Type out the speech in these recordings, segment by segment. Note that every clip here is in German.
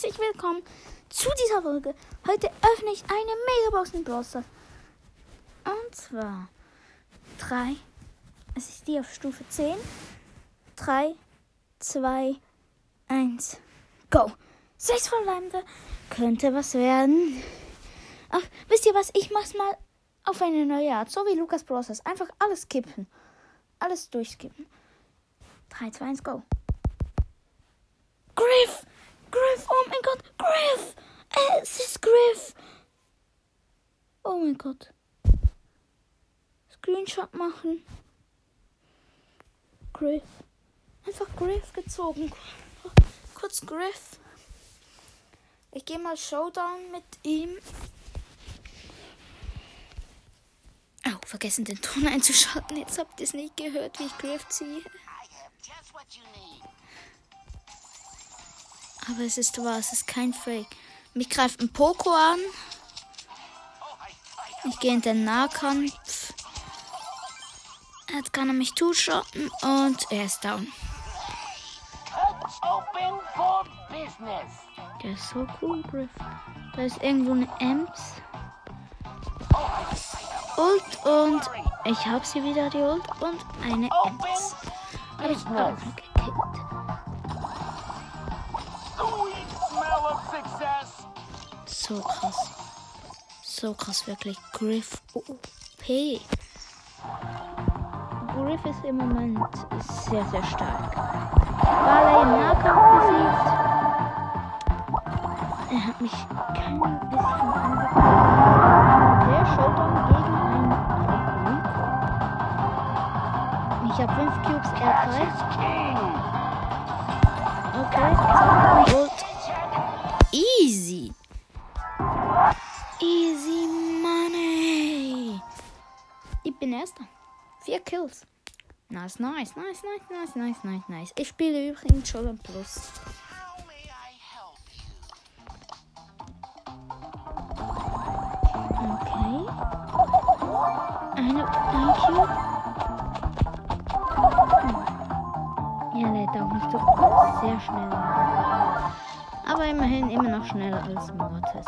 herzlich willkommen zu dieser Folge. Heute öffne ich eine Megabox in Brawl. Und zwar 3, es ist die auf Stufe 10. 3, 2, 1, go. Sechs verbleibende, könnte was werden. Ach, wisst ihr was, ich mach's mal auf eine neue Art, so wie Lukas Bros. Einfach alles kippen. Alles durchskippen. 3, 2, 1, go. Griff! Griff! Oh mein Gott! Griff! Es ist Griff! Oh mein Gott. Screenshot machen. Griff. Einfach Griff gezogen. Kurz Griff. Ich gehe mal Showdown mit ihm. Oh, vergessen den Ton einzuschalten. Jetzt habt ihr es nicht gehört, wie ich Griff ziehe. Aber es ist wahr, es ist kein Fake. Mich greift ein Poco an. Ich gehe in den Nahkampf. Jetzt kann er mich two-shotten und er ist down. Der ist so cool, Griff. Da ist irgendwo eine Ems. Ult und ich habe sie wieder, die Ult und eine Ems. Habe ich auch gekillt. So krass. So krass, wirklich. Griff OP. Griff ist im Moment sehr, sehr stark. Barley im Nahkampf besiegt. Er hat mich kein bisschen angegriffen. Der Showdown gegen einen Rico. Ich habe 5 Cubes, er 3. Okay, easy. Easy erster. Vier Kills. Nice, nice, nice, nice, nice, nice, nice, nice. Ich spiele übrigens schon am Plus. Okay. Eine, ein Cube. Hm. Er lädt auch nicht so sehr schnell. Aber immerhin immer noch schneller als Mortis.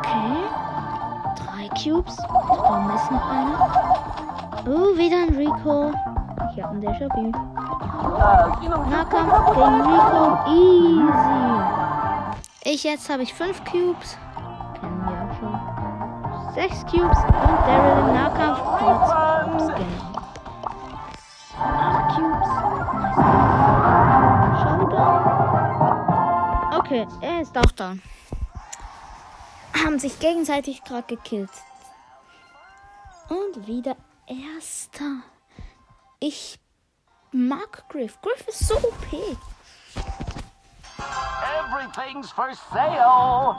Okay. Cubes. Da ist noch einer. Oh, wieder ein Rico. Ich habe ein Déjà-vu. Nahkampf gegen Rico. Easy. Ich jetzt habe ich fünf Cubes. Kennen wir auch schon. Sechs Cubes und Daryl im Nahkampf. Acht Cubes. Nice. Showdown. Okay, er ist auch down. Haben sich gegenseitig gerade gekillt. Und wieder erster. Ich mag Griff. Griff ist so OP. Everything's for sale.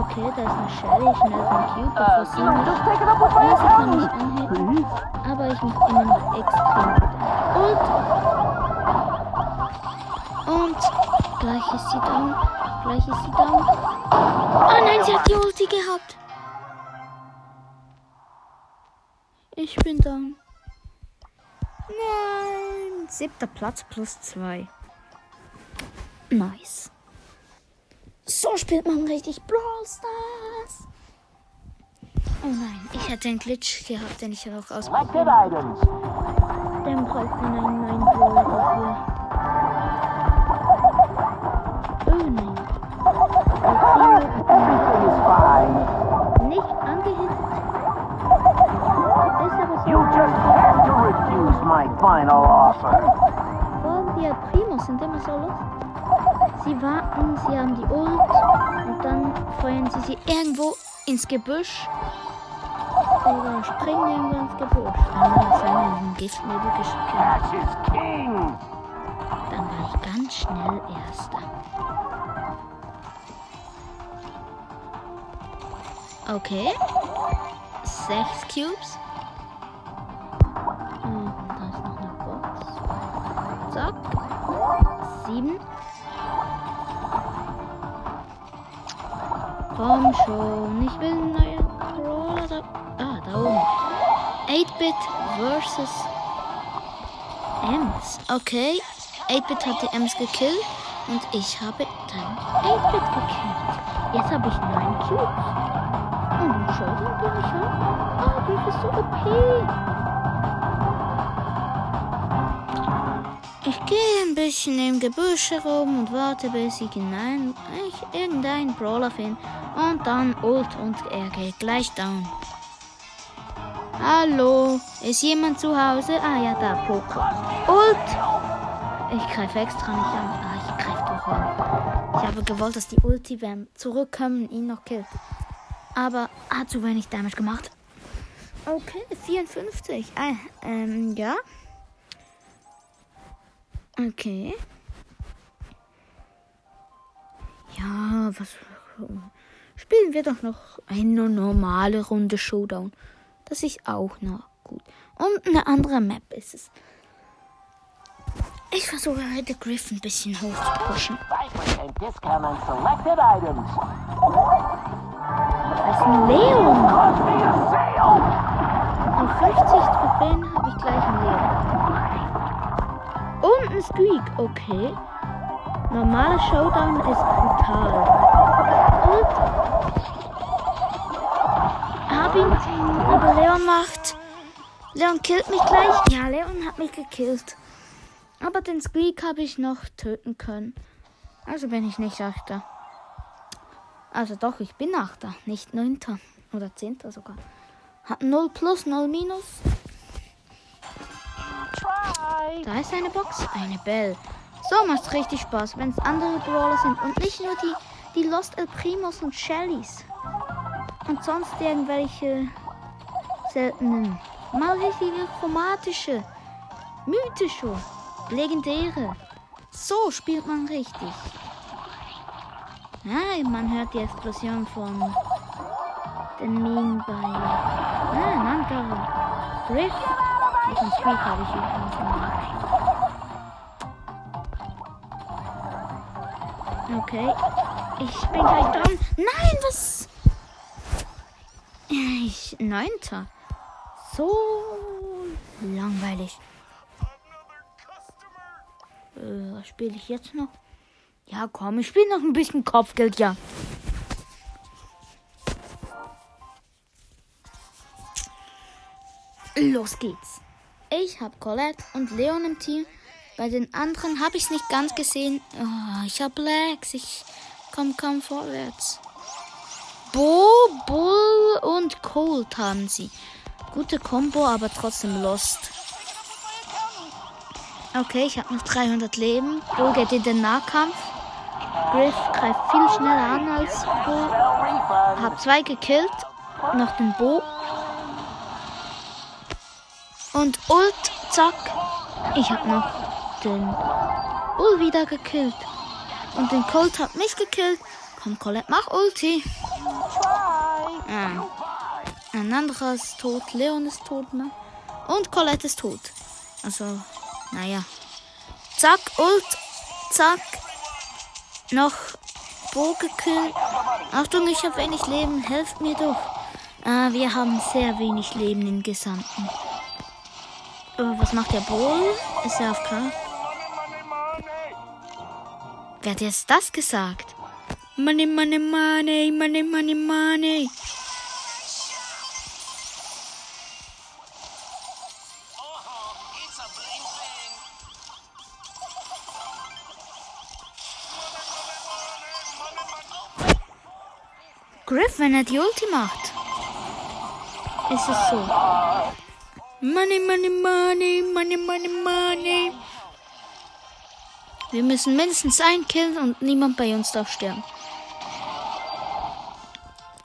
Okay, da ist eine Shelly. Schnell den Cube, bevor sie mich... Ja, sie kann mich anheben. Aber ich noch extrem gut. Und... Und... Gleich ist sie down. Gleich ist sie down. Oh nein, sie hat die Ulti gehabt. Ich bin down. Nein. Siebter Platz plus zwei. Nice. So spielt man richtig Brawl Stars. Oh nein, ich hätte einen Glitch gehabt, den ich noch Selected items. Dann braucht man einen neuen Brawler dafür. Oh nein. Everything is fine. Nicht angehitzt. Ist aber so. You just have to refuse my final offer. Vor die Primos sind immer so lustig. Sie warten, sie haben die Ult und dann feuern sie sie irgendwo ins Gebüsch. Oder springen irgendwo ins Gebüsch. Dann in den Giftnebel geschickt. Dann war ich ganz schnell Erster. Okay. Sechs Cubes. Und da ist noch eine Box. Zack. Sieben. Komm schon. Ich will einen neuen Brawler. Da. Ah, da oben. 8-Bit versus Ems. Okay. 8-Bit hat die Ems gekillt und ich habe dann 8-Bit gekillt. Jetzt habe ich 9 Cubes. Showdown bin ich ja. Ah, Griff ist so OP. Ich gehe ein bisschen im Gebüsch herum und warte, bis ich, hinein, ich irgendeinen Brawler finde. Und dann ult und er geht gleich down. Hallo, ist jemand zu Hause? Ah ja, da, Poker. Ult! Ich greife extra nicht an. Ah, ich greife doch an. Ich habe gewollt, dass die Ulti beim Zurückkommen ihn noch killt. Aber hat zu wenig Damage gemacht. Okay, 54. Ah, ähm, ja. Okay. Ja, was. Spielen wir doch noch eine normale Runde Showdown. Das ist auch noch gut. Und eine andere Map ist es. Ich versuche heute Griff ein bisschen hoch zu pushen. Das ist ein Leon. Auf 50 Trophäen habe ich gleich einen Leon. Und ein Squeak, okay. Normaler Showdown ist brutal. Und hab ihn, aber Leon macht. Leon killt mich gleich. Ja, Leon hat mich gekillt. Aber den Squeak habe ich noch töten können. Also bin ich nicht Achter. Also doch, ich bin Achter, nicht Neunter. Oder Zehnter sogar. Hat 0 plus, 0 minus. Da ist eine Box, eine Bell. So macht's richtig Spaß, wenn es andere Brawler sind und nicht nur die, die Lost El Primos und Shellys. Und sonst irgendwelche seltenen. Mal richtige chromatische, mythische, legendäre. So spielt man richtig. Ja, man hört die Explosion von den Minen bei ah, ein anderer Griff. Diesen Squeak habe ich übrigens gemacht. Okay. Ich bin gleich dran. Nein, was? Ich, neunter. So langweilig. Äh, was spiele ich jetzt noch? Ja, komm, ich spiele noch ein bisschen Kopfgeld, ja. Los geht's. Ich habe Colette und Leon im Team. Bei den anderen habe ich es nicht ganz gesehen. Oh, ich habe Lags. Ich komm kaum vorwärts. Bo, Bull und Colt haben sie. Gute Combo, aber trotzdem lost. Okay, ich habe noch 300 Leben. Bull geht in den Nahkampf. Griff greift viel schneller an als. Refund. Hab zwei gekillt. Noch den Bo. Und Ult, zack. Ich hab noch den Bull wieder gekillt. Und den Colt hat mich gekillt. Komm, Colette, mach Ulti. Try! Ah. Ein anderer ist tot. Leon ist tot, ne? Und Colette ist tot. Also, naja. Zack, Ult. Zack. Noch Bo gekillt. Achtung, ich habe wenig Leben. Helft mir doch. Ah, wir haben sehr wenig Leben im Gesamten. Oh, was macht der Bull? Ist er auf K? Wer hat jetzt das gesagt? Money, money, money, money, money, money. Griff, wenn er die Ulti macht, ist es so. Money, money, money, money, money, money. Wir müssen mindestens einen killen und niemand bei uns darf sterben.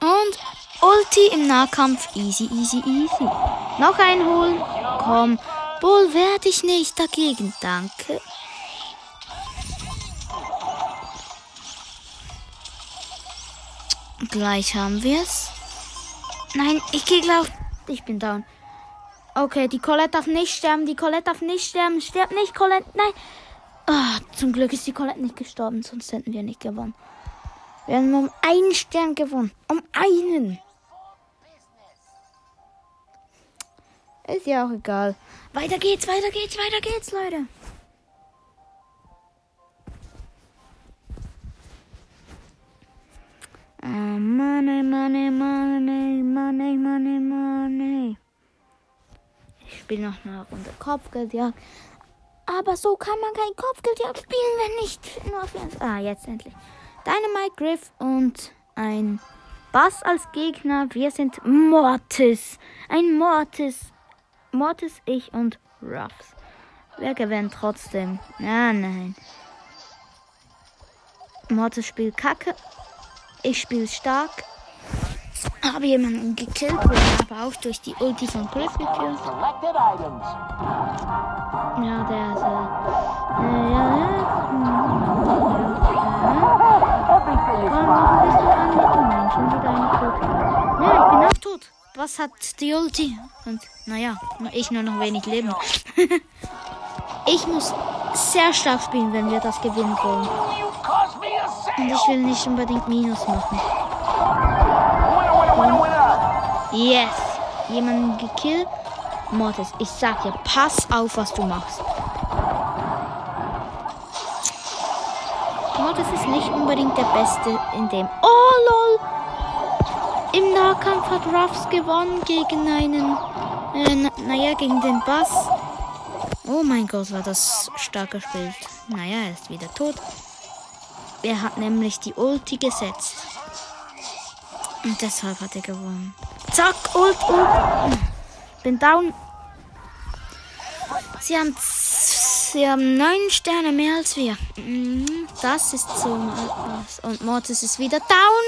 Und Ulti im Nahkampf. Easy, easy, easy. Noch einen holen. Komm. Bull, wehr dich nicht dagegen. Danke. Gleich haben wir es. Nein, ich gehe gleich. Ich bin down. Okay, die Colette darf nicht sterben. Die Colette darf nicht sterben. Stirb nicht, Colette. Nein. Ah, zum Glück ist die Colette nicht gestorben, sonst hätten wir nicht gewonnen. Wir haben um einen Stern gewonnen. Um einen. Ist ja auch egal. Weiter geht's, weiter geht's, weiter geht's, Leute. Oh, money, money, money, money, money, money. Ich spiele noch eine Runde Kopfgeldjagd. Aber so kann man kein Kopfgeldjagd spielen, wenn nicht nur für uns. Ah, jetzt endlich. Dynamite Griff und ein Bass als Gegner. Wir sind Mortis. Ein Mortis. Mortis, ich und Ruffs. Wer gewinnt trotzdem? Ja, nein. Mortis spielt Kacke. Ich spiele stark. Habe jemanden gekillt, wurde aber auch durch die Ulti von Griff gekillt. Ja, der ist. Äh, ja, ja. Is Komm, noch ein bisschen anhicken. Nein, schon wieder eine tot. Ja, ich bin auch tot. Was hat die Ulti? Und naja, ich nur noch wenig Leben. ich muss sehr stark spielen, wenn wir das gewinnen wollen. Und ich will nicht unbedingt Minus machen. Winner. Yes! Jemanden gekillt. Mortis, ich sag dir, pass auf, was du machst. Mortis ist nicht unbedingt der Beste in dem. Oh lol! Im Nahkampf hat Ruffs gewonnen gegen einen. Äh, na, naja, gegen den Bass. Oh mein Gott, war das stark gespielt. Naja, er ist wieder tot. Er hat nämlich die Ulti gesetzt. Und deshalb hat er gewonnen. Zack, Ult, Ult. Bin down. Sie haben, sie haben neun Sterne mehr als wir. Mhm, Das ist so mal was. Und Mortis ist wieder down.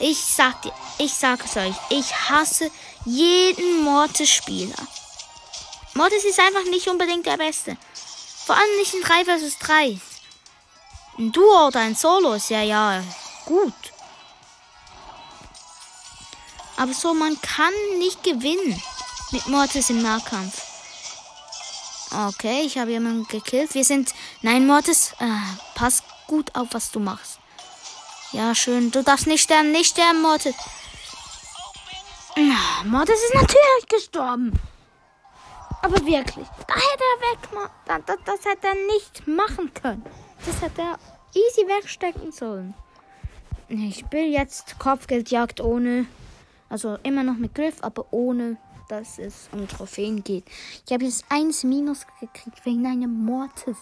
Ich sag dir, ich sag es euch, ich hasse jeden Mortis-Spieler. Mortis ist einfach nicht unbedingt der Beste. Vor allem nicht in 3 vs 3. Ein Duo oder ein Solo ist ja ja gut. Aber so, man kann nicht gewinnen mit Mortis im Nahkampf. Okay, ich habe jemanden gekillt. Wir sind. Nein, Mortis, äh, pass gut auf, was du machst. Ja, schön. Du darfst nicht sterben, nicht sterben, Mortis. Ah, Mortis ist natürlich gestorben. Aber wirklich, da hätte er weg. ma- da- Das, das hätte er nicht machen können. Das hätte er easy wegstecken sollen. Ich spiele jetzt Kopfgeldjagd ohne. Also immer noch mit Griff, aber ohne, dass es um Trophäen geht. Ich habe jetzt eins Minus gekriegt wegen einem Mortis.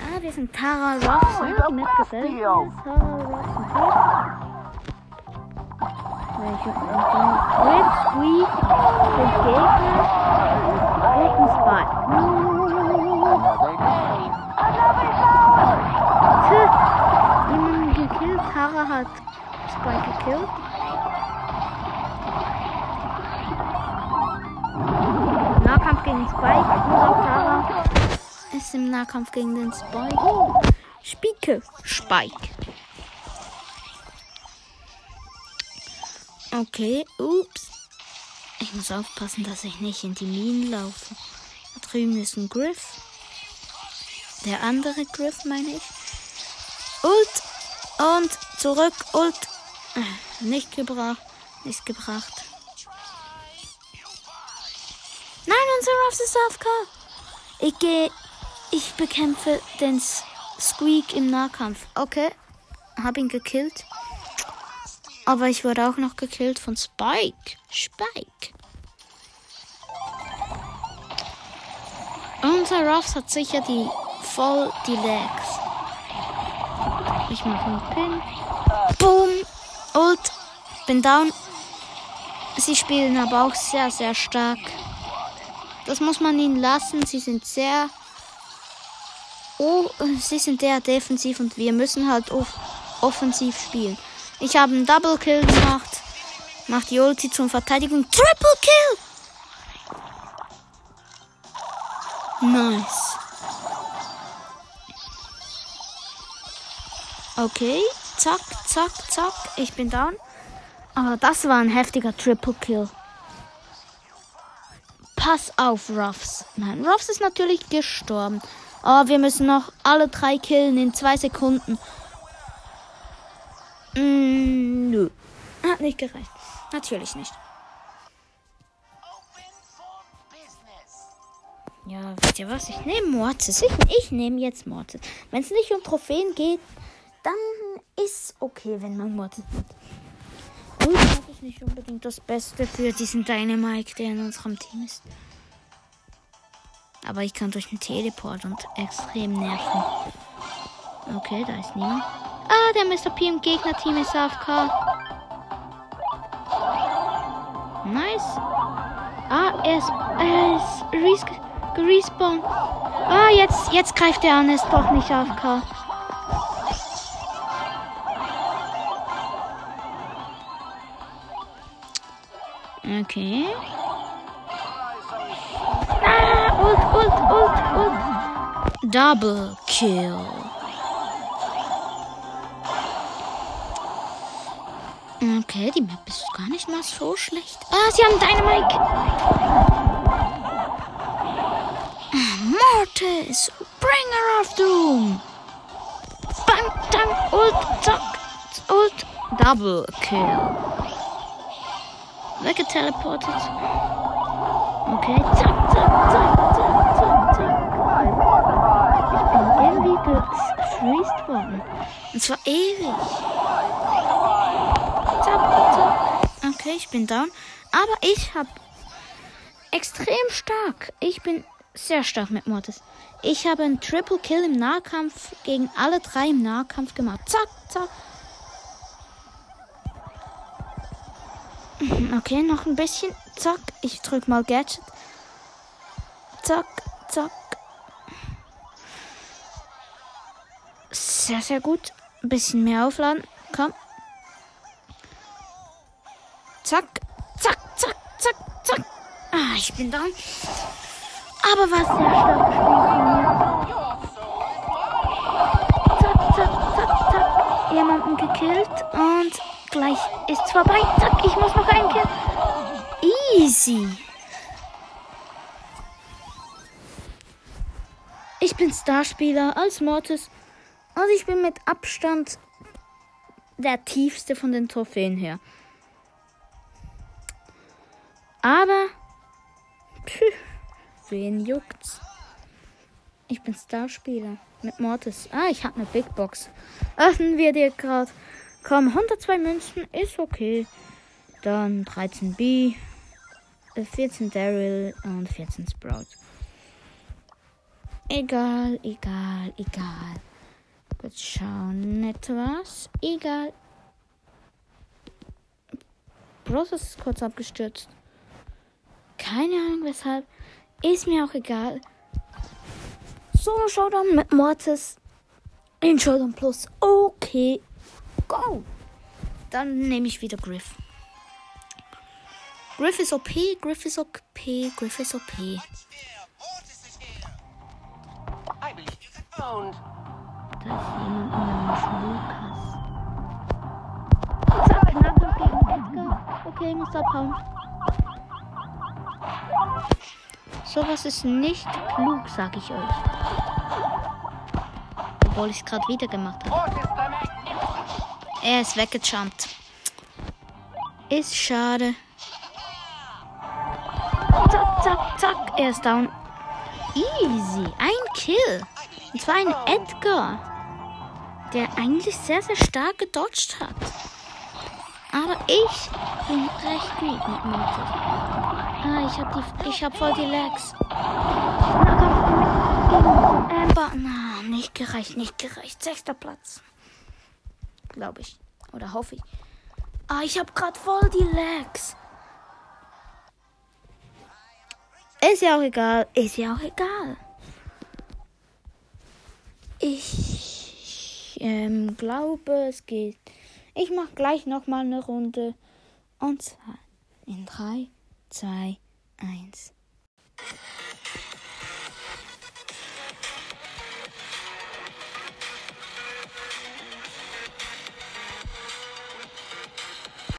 Ah, wir sind Tara Ross. Die Map gefällt mir. Tara Ross. Welche Griff, Squeak, den Gegner und ein Spy. Tja, jemanden gekillt. Tara hat Spy gekillt. Nahkampf gegen Spike. Und auch Tara ist im Nahkampf gegen den Spike. Spike. Spike. Okay, ups. Ich muss aufpassen, dass ich nicht in die Minen laufe. Da drüben ist ein Griff. Der andere Griff, meine ich. Ult. Und zurück. Ult. Äh, Nicht gebracht. Nicht gebracht. Nein, unser Ruffs ist AFK. Ich gehe. Ich bekämpfe den Squeak im Nahkampf. Okay. Hab ihn gekillt. Aber ich wurde auch noch gekillt von Spike. Spike. Unser Ruffs hat sicher die voll die Legs. Ich mache einen Pin. Boom. Ult. Bin down. Sie spielen aber auch sehr, sehr stark. Das muss man ihnen lassen. Sie sind sehr. Oh, sie sind sehr defensiv und wir müssen halt off offensiv spielen. Ich habe einen Double Kill gemacht. Mach die Ulti zum Verteidigung. Triple Kill! Nice. Okay, zack, zack, zack. Ich bin down. Aber das war ein heftiger Triple Kill. Pass auf, Ruffs. Nein, Ruffs ist natürlich gestorben. Aber wir müssen noch alle drei killen in zwei Sekunden. Mm, nö. Hat nicht gereicht. Natürlich nicht. Ja, wisst ihr was? Ich nehme Mortis. Ich, ich nehme jetzt Mortis. Wenn es nicht um Trophäen geht, dann ist okay, wenn man hat. Und das ist nicht unbedingt das Beste für diesen Dynamite, der in unserem Team ist. Aber ich kann durch den Teleport und extrem nerven. Okay, da ist niemand. Ah, der Mr. P im Gegnerteam ist AFK. Nice. Ah, er ist, er ist res gerespawnt. Ah, jetzt, jetzt greift er an, er ist doch nicht AFK. Okay. Ah, ult, ult, ult, ult. Double kill. Okay, die Map ist gar nicht mal so schlecht. Ah, sie haben Dynamite. Ah, Mortis, Bringer of Doom. Bang, dang, ult, zack, ult, double kill. Weggeteleportet. Okay, zack, zack, zack, zack, zack, zack. Ich bin irgendwie gefreezed worden. Und zwar ewig. Zack, zack. Okay, ich bin down. Aber ich habe extrem stark. Ich bin sehr stark mit Mortis. Ich habe einen Triple Kill im Nahkampf gegen alle drei im Nahkampf gemacht. Zack, zack. Okay, noch ein bisschen. Zack, ich drück mal Gadget. Zack, zack. Sehr, sehr gut. Ein bisschen mehr aufladen. Komm. Zack, zack, zack, zack, zack. Ah, ich bin down. Aber was von mir. Zack, zack, zack, zack. Jemanden gekillt und gleich ist vorbei. Zack, ich muss noch einen Kill. Easy. Ich bin Starspieler als Mortis und ich bin mit Abstand der tiefste von den Trophäen her. Aber, pff, wen juckt's? Ich bin Starspieler mit Mortis. Ah, ich habe eine Big Box. Öffnen wir dir gerade. Komm, 102 Münzen ist okay. Dann 13 B, 14 Daryl und 14 Sprout. Egal, egal, egal. Kurz schauen, etwas. Egal. Bros ist kurz abgestürzt. Keine Ahnung weshalb. Ist mir auch egal. Solo Showdown mit Mortis. In Showdown Plus. Okay. Go. Dann nehme ich wieder Griff. Griff ist OP, Griff ist OP, Griff ist OP. Da ist jemand namens Lukas. Zack, Nahkampf gegen Edgar. Okay, muss abhauen. Sowas ist nicht klug, sag ich euch. Obwohl ich es gerade wieder gemacht habe. Er ist weggejumpt. Ist schade. Zack, zack, zack. Er ist down. Easy. Ein Kill. Und zwar ein Edgar. Der eigentlich sehr, sehr stark gedodged hat. Aber ich bin recht gut mit Mortis. Ah, ich hab die, ich hab voll die Lags. Nahkampf gegen Amber. Na, nicht gereicht, nicht gereicht. Sechster Platz. Glaube ich. Oder hoffe ich. Ah, ich hab grad voll die Lags. Ist ja auch egal. Ist ja auch egal. Ich ähm, glaube, es geht. Ich mache gleich noch mal eine Runde. Und zwar in 3, 2, 1.